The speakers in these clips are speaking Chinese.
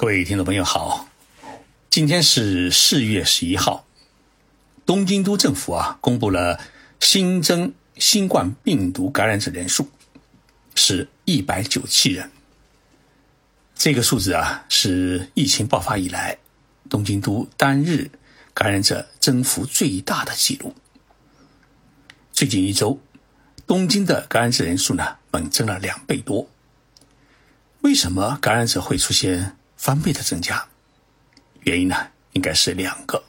各位听众朋友好，今天是四月十一号，东京都政府啊公布了新增新冠病毒感染者人数是一百九七人，这个数字啊是疫情爆发以来东京都单日感染者增幅最大的记录。最近一周，东京的感染者人数呢猛增了两倍多。为什么感染者会出现？翻倍的增加，原因呢应该是两个，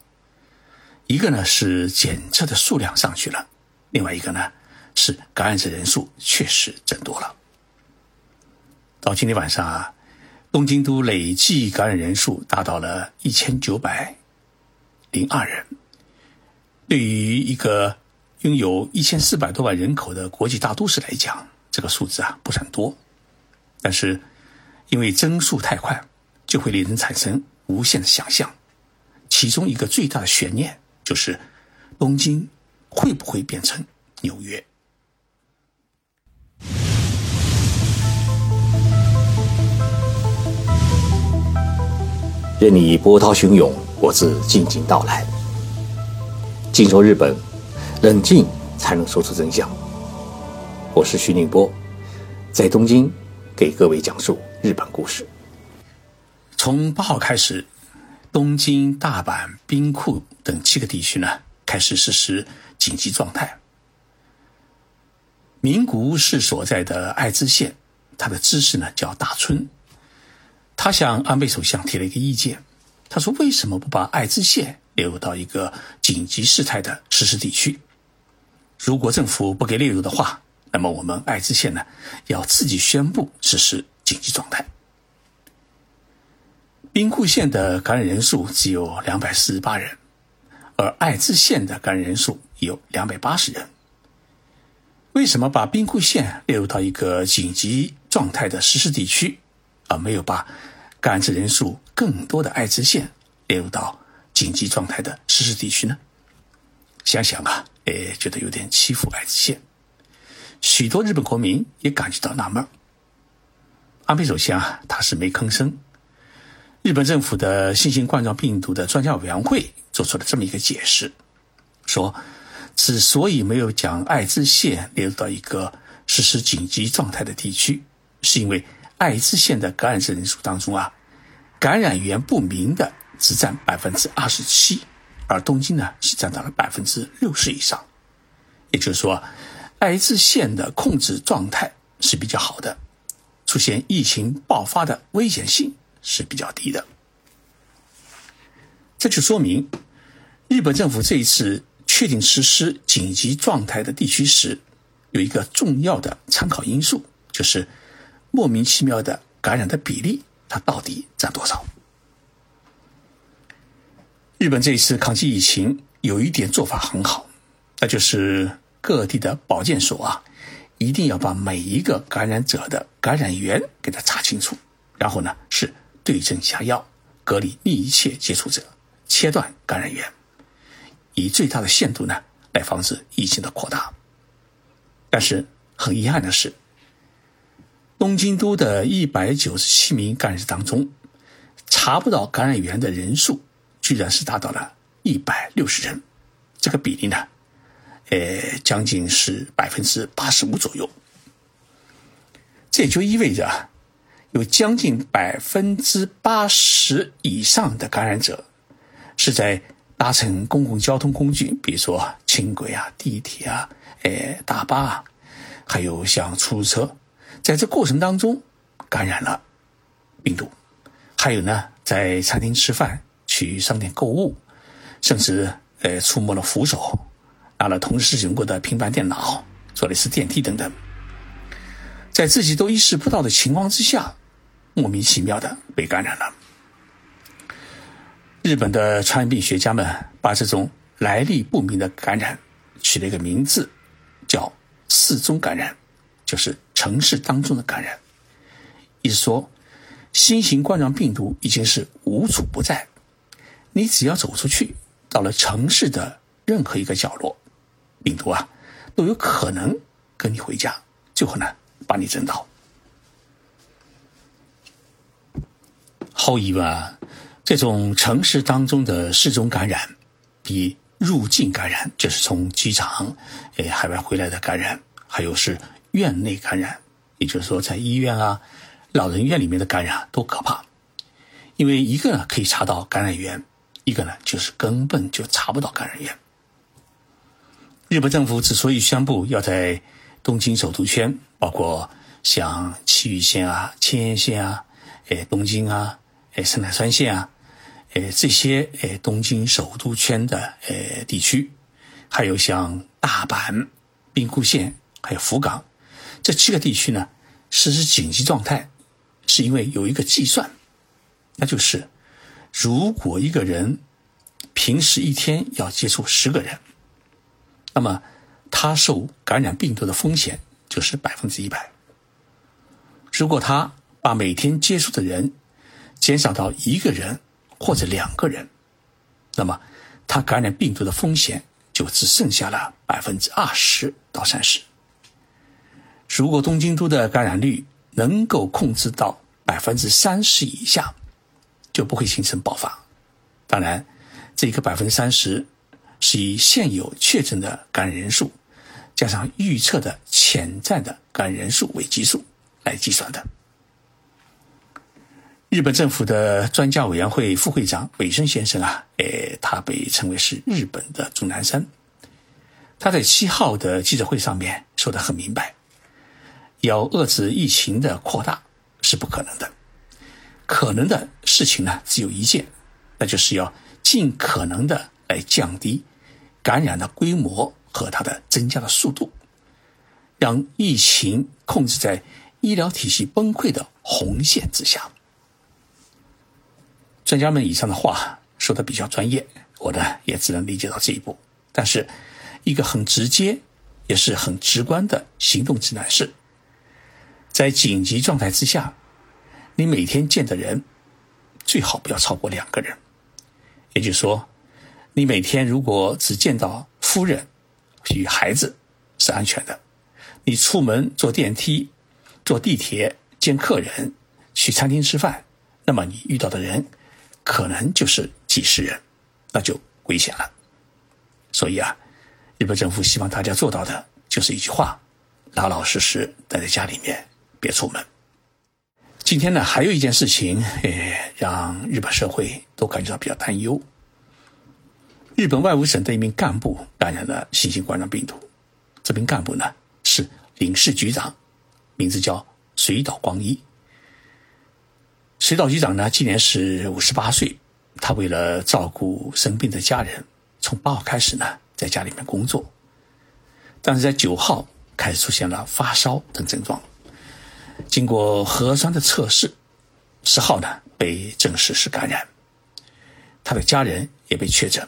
一个呢是检测的数量上去了，另外一个呢是感染者人数确实增多了。到今天晚上啊，东京都累计感染人数达到了一千九百零二人，对于一个拥有一千四百多万人口的国际大都市来讲，这个数字啊不算多，但是因为增速太快。就会令人产生无限的想象，其中一个最大的悬念就是东京会不会变成纽约？任你波涛汹涌，我自静静到来。静说日本，冷静才能说出真相。我是徐宁波，在东京给各位讲述日本故事。从八号开始，东京、大阪、兵库等七个地区呢开始实施紧急状态。名古屋市所在的爱知县，他的知事呢叫大村，他向安倍首相提了一个意见，他说：“为什么不把爱知县列入到一个紧急事态的实施地区？如果政府不给列入的话，那么我们爱知县呢要自己宣布实施紧急状态。”兵库县的感染人数只有两百四十八人，而爱知县的感染人数有两百八十人。为什么把兵库县列入到一个紧急状态的实施地区，而没有把感染人数更多的爱知县列入到紧急状态的实施地区呢？想想啊，哎，觉得有点欺负爱知县。许多日本国民也感觉到纳闷。安倍首相啊他是没吭声。日本政府的新型冠状病毒的专家委员会做出了这么一个解释，说，之所以没有将爱知县列入到一个实施紧急状态的地区，是因为爱知县的感染者人数当中啊，感染源不明的只占百分之二十七，而东京呢是占到了百分之六十以上，也就是说，爱知县的控制状态是比较好的，出现疫情爆发的危险性。是比较低的，这就说明日本政府这一次确定实施紧急状态的地区时，有一个重要的参考因素，就是莫名其妙的感染的比例，它到底占多少？日本这一次抗击疫情有一点做法很好，那就是各地的保健所啊，一定要把每一个感染者的感染源给他查清楚，然后呢是。对症下药，隔离密切接触者，切断感染源，以最大的限度呢来防止疫情的扩大。但是很遗憾的是，东京都的一百九十七名感染者当中，查不到感染源的人数，居然是达到了一百六十人，这个比例呢，呃，将近是百分之八十五左右。这也就意味着。有将近百分之八十以上的感染者是在搭乘公共交通工具，比如说轻轨啊、地铁啊、诶大巴啊，还有像出租车，在这过程当中感染了病毒。还有呢，在餐厅吃饭、去商店购物，甚至呃触摸了扶手、拿了同事用过的平板电脑、坐的是电梯等等，在自己都意识不到的情况之下。莫名其妙的被感染了。日本的传染病学家们把这种来历不明的感染取了一个名字，叫“四中感染”，就是城市当中的感染。意思说，新型冠状病毒已经是无处不在，你只要走出去，到了城市的任何一个角落，病毒啊都有可能跟你回家，最后呢把你整倒。毫无疑问啊，这种城市当中的失踪感染，比入境感染，就是从机场、诶海外回来的感染，还有是院内感染，也就是说在医院啊、老人院里面的感染都可怕。因为一个呢可以查到感染源，一个呢就是根本就查不到感染源。日本政府之所以宣布要在东京首都圈，包括像埼玉县啊、千叶县啊、诶东京啊、诶神奈川县啊。诶，这些诶东京首都圈的诶地区，还有像大阪、兵库县，还有福冈这七个地区呢，实施紧急状态，是因为有一个计算，那就是如果一个人平时一天要接触十个人，那么他受感染病毒的风险就是百分之一百。如果他把每天接触的人减少到一个人。或者两个人，那么他感染病毒的风险就只剩下了百分之二十到三十。如果东京都的感染率能够控制到百分之三十以下，就不会形成爆发。当然，这个百分之三十是以现有确诊的感染人数加上预测的潜在的感染人数为基数来计算的。日本政府的专家委员会副会长尾生先生啊，诶，他被称为是日本的钟南山。他在七号的记者会上面说的很明白，要遏制疫情的扩大是不可能的，可能的事情呢只有一件，那就是要尽可能的来降低感染的规模和它的增加的速度，让疫情控制在医疗体系崩溃的红线之下。专家们以上的话说的比较专业，我呢也只能理解到这一步。但是，一个很直接，也是很直观的行动指南是：在紧急状态之下，你每天见的人最好不要超过两个人。也就是说，你每天如果只见到夫人与孩子是安全的，你出门坐电梯、坐地铁见客人、去餐厅吃饭，那么你遇到的人。可能就是几十人，那就危险了。所以啊，日本政府希望大家做到的就是一句话：老老实实待在家里面，别出门。今天呢，还有一件事情，诶，让日本社会都感觉到比较担忧。日本外务省的一名干部感染了新型冠状病毒，这名干部呢是领事局长，名字叫水岛光一。水岛局长呢，今年是五十八岁。他为了照顾生病的家人，从八号开始呢，在家里面工作。但是在九号开始出现了发烧等症状，经过核酸的测试，十号呢被证实是感染。他的家人也被确诊。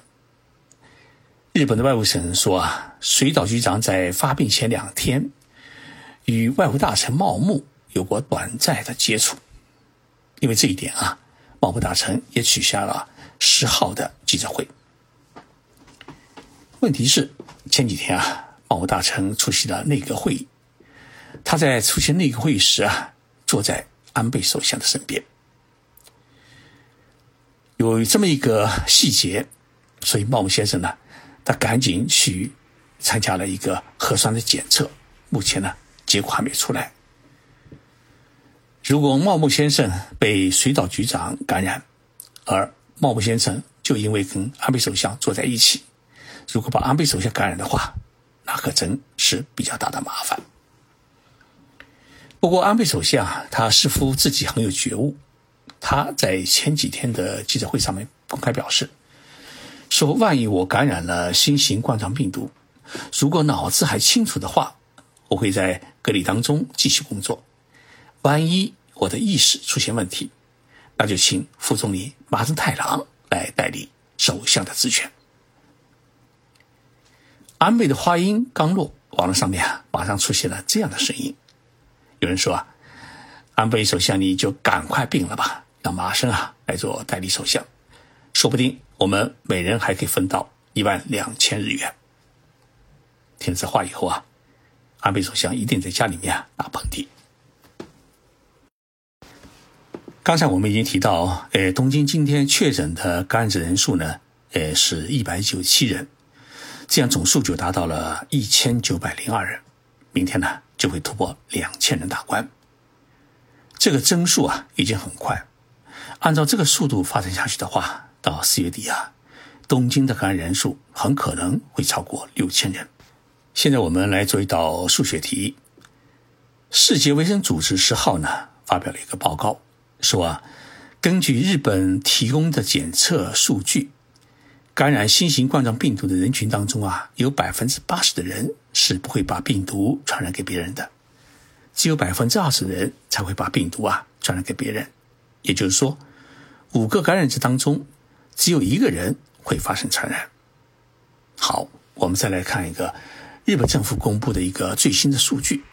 日本的外务省说啊，水岛局长在发病前两天与外务大臣茂木有过短暂的接触。因为这一点啊，茂木大臣也取消了十号的记者会。问题是前几天啊，茂木大臣出席了内阁会议，他在出席内阁会议时啊，坐在安倍首相的身边。有这么一个细节，所以茂木先生呢，他赶紧去参加了一个核酸的检测，目前呢，结果还没出来。如果茂木先生被水岛局长感染，而茂木先生就因为跟安倍首相坐在一起，如果把安倍首相感染的话，那可真是比较大的麻烦。不过安倍首相啊他似乎自己很有觉悟，他在前几天的记者会上面公开表示，说万一我感染了新型冠状病毒，如果脑子还清楚的话，我会在隔离当中继续工作。万一我的意识出现问题，那就请副总理麻生太郎来代理首相的职权。安倍的话音刚落，网络上面啊马上出现了这样的声音，有人说啊，安倍首相你就赶快病了吧，让麻生啊来做代理首相，说不定我们每人还可以分到一万两千日元。听了这话以后啊，安倍首相一定在家里面啊打喷嚏。刚才我们已经提到，呃，东京今天确诊的感染者人数呢，呃，是一百九十七人，这样总数就达到了一千九百零二人。明天呢，就会突破两千人大关。这个增速啊，已经很快。按照这个速度发展下去的话，到四月底啊，东京的感染人数很可能会超过六千人。现在我们来做一道数学题。世界卫生组织十号呢发表了一个报告，说啊，根据日本提供的检测数据，感染新型冠状病毒的人群当中啊，有百分之八十的人是不会把病毒传染给别人的，只有百分之二十的人才会把病毒啊传染给别人。也就是说，五个感染者当中，只有一个人会发生传染。好，我们再来看一个日本政府公布的一个最新的数据。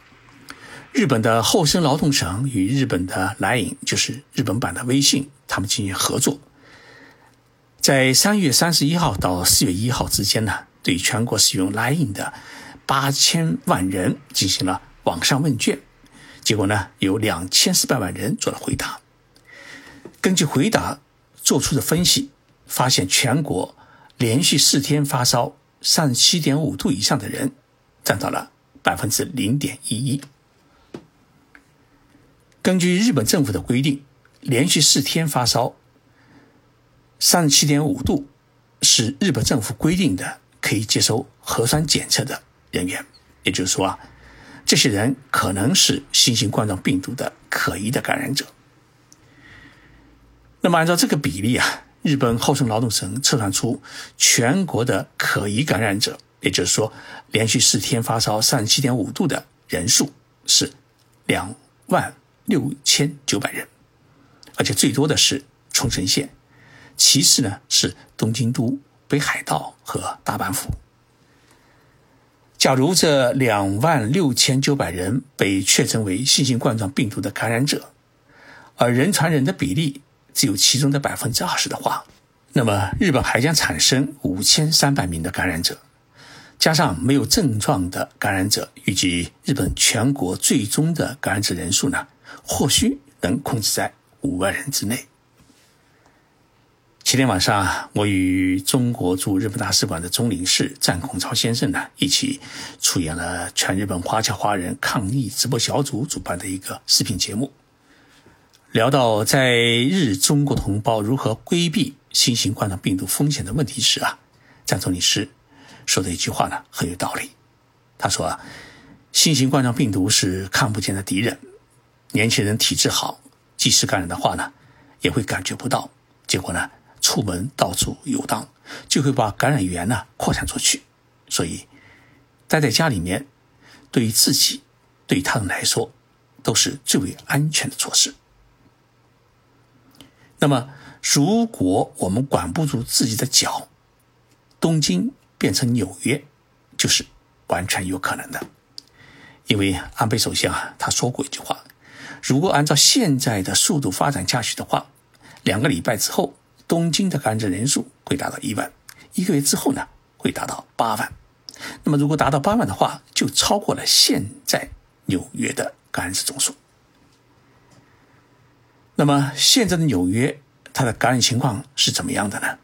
日本的厚生劳动省与日本的 LINE，就是日本版的微信，他们进行合作，在三月三十一号到四月一号之间呢，对全国使用 LINE 的八千万人进行了网上问卷，结果呢，有两千四百万人做了回答。根据回答做出的分析，发现全国连续四天发烧三十七点五度以上的人，占到了百分之零点一一。根据日本政府的规定，连续四天发烧三十七点五度，是日本政府规定的可以接受核酸检测的人员。也就是说啊，这些人可能是新型冠状病毒的可疑的感染者。那么按照这个比例啊，日本厚生劳动省测算出全国的可疑感染者，也就是说连续四天发烧三十七点五度的人数是两万。六千九百人，而且最多的是冲绳县，其次呢是东京都、北海道和大阪府。假如这两万六千九百人被确诊为新型冠状病毒的感染者，而人传人的比例只有其中的百分之二十的话，那么日本还将产生五千三百名的感染者。加上没有症状的感染者，预计日本全国最终的感染者人数呢，或许能控制在五万人之内。前天晚上，我与中国驻日本大使馆的总领事战孔超先生呢，一起出演了全日本华侨华人抗疫直播小组主办的一个视频节目，聊到在日中国同胞如何规避新型冠状病毒风险的问题时啊，战总领事。说的一句话呢很有道理，他说啊，新型冠状病毒是看不见的敌人，年轻人体质好，即使感染的话呢，也会感觉不到，结果呢，出门到处游荡，就会把感染源呢扩散出去，所以待在家里面，对于自己，对于他人来说，都是最为安全的措施。那么，如果我们管不住自己的脚，东京。变成纽约，就是完全有可能的，因为安倍首相啊，他说过一句话：如果按照现在的速度发展下去的话，两个礼拜之后，东京的感染者人数会达到一万；一个月之后呢，会达到八万。那么，如果达到八万的话，就超过了现在纽约的感染者总数。那么，现在的纽约，它的感染情况是怎么样的呢？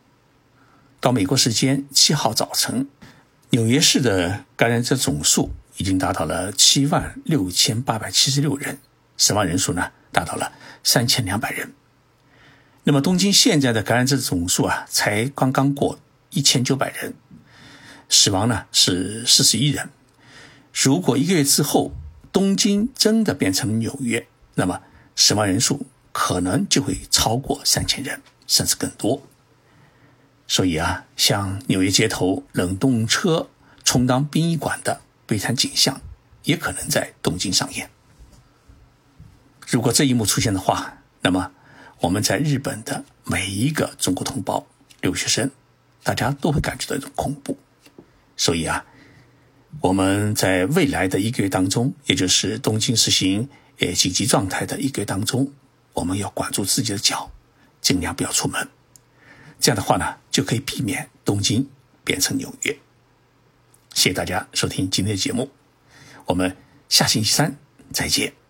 到美国时间七号早晨，纽约市的感染者总数已经达到了七万六千八百七十六人，死亡人数呢达到了三千两百人。那么东京现在的感染者总数啊，才刚刚过一千九百人，死亡呢是四十一人。如果一个月之后东京真的变成纽约，那么死亡人数可能就会超过三千人，甚至更多。所以啊，像纽约街头冷冻车充当殡仪馆的悲惨景象，也可能在东京上演。如果这一幕出现的话，那么我们在日本的每一个中国同胞、留学生，大家都会感觉到一种恐怖。所以啊，我们在未来的一个月当中，也就是东京实行呃紧急状态的一个月当中，我们要管住自己的脚，尽量不要出门。这样的话呢，就可以避免东京变成纽约。谢谢大家收听今天的节目，我们下星期三再见。